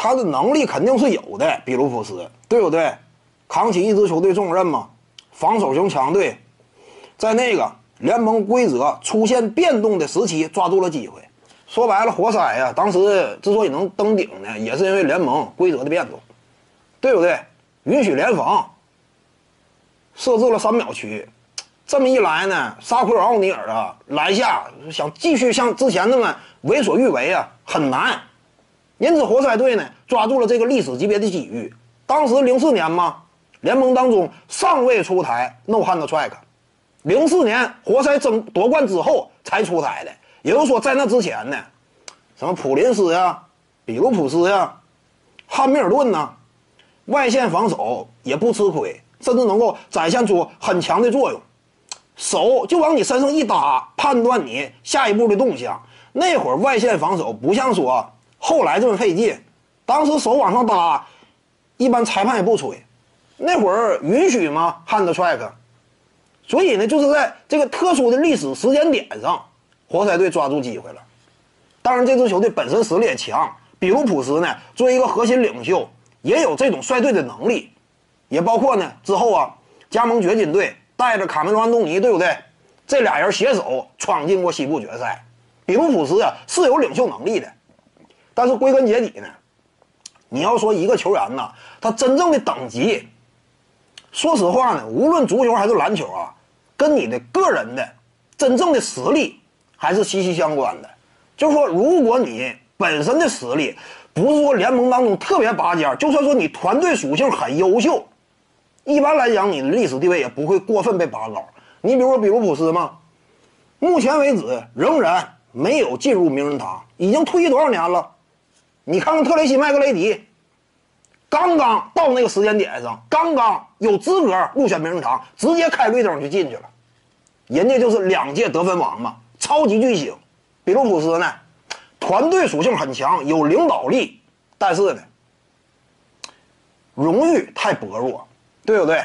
他的能力肯定是有的，比卢普斯，对不对？扛起一支球队重任嘛，防守型强队，在那个联盟规则出现变动的时期抓住了机会。说白了，活塞呀，当时之所以能登顶呢，也是因为联盟规则的变动，对不对？允许联防，设置了三秒区，这么一来呢，沙奎尔奥尼尔啊，篮下想继续像之前那么为所欲为啊，很难。因此，活塞队呢抓住了这个历史级别的机遇。当时零四年嘛，联盟当中尚未出台 No Hand Track，零四年活塞争夺冠之后才出台的。也就是说，在那之前呢，什么普林斯呀、比卢普斯呀、汉密尔顿呐，外线防守也不吃亏，甚至能够展现出很强的作用。手就往你身上一搭，判断你下一步的动向。那会儿外线防守不像说。后来这么费劲，当时手往上搭，一般裁判也不吹，那会儿允许吗？hand track，所以呢，就是在这个特殊的历史时间点上，活塞队抓住机会了。当然，这支球队本身实力也强，比如普斯呢，作为一个核心领袖，也有这种率队的能力，也包括呢之后啊，加盟掘金队，带着卡梅隆·安东尼，对不对？这俩人携手闯进过西部决赛，比如普斯啊是有领袖能力的。但是归根结底呢，你要说一个球员呢，他真正的等级，说实话呢，无论足球还是篮球啊，跟你的个人的真正的实力还是息息相关的。就是说，如果你本身的实力不是说联盟当中特别拔尖，就算说你团队属性很优秀，一般来讲你的历史地位也不会过分被拔高。你比如说比卢普斯嘛，目前为止仍然没有进入名人堂，已经退役多少年了？你看看特雷西·麦格雷迪，刚刚到那个时间点上，刚刚有资格入选名人堂，直接开绿灯就进去了。人家就是两届得分王嘛，超级巨星。比卢普斯呢，团队属性很强，有领导力，但是呢，荣誉太薄弱，对不对？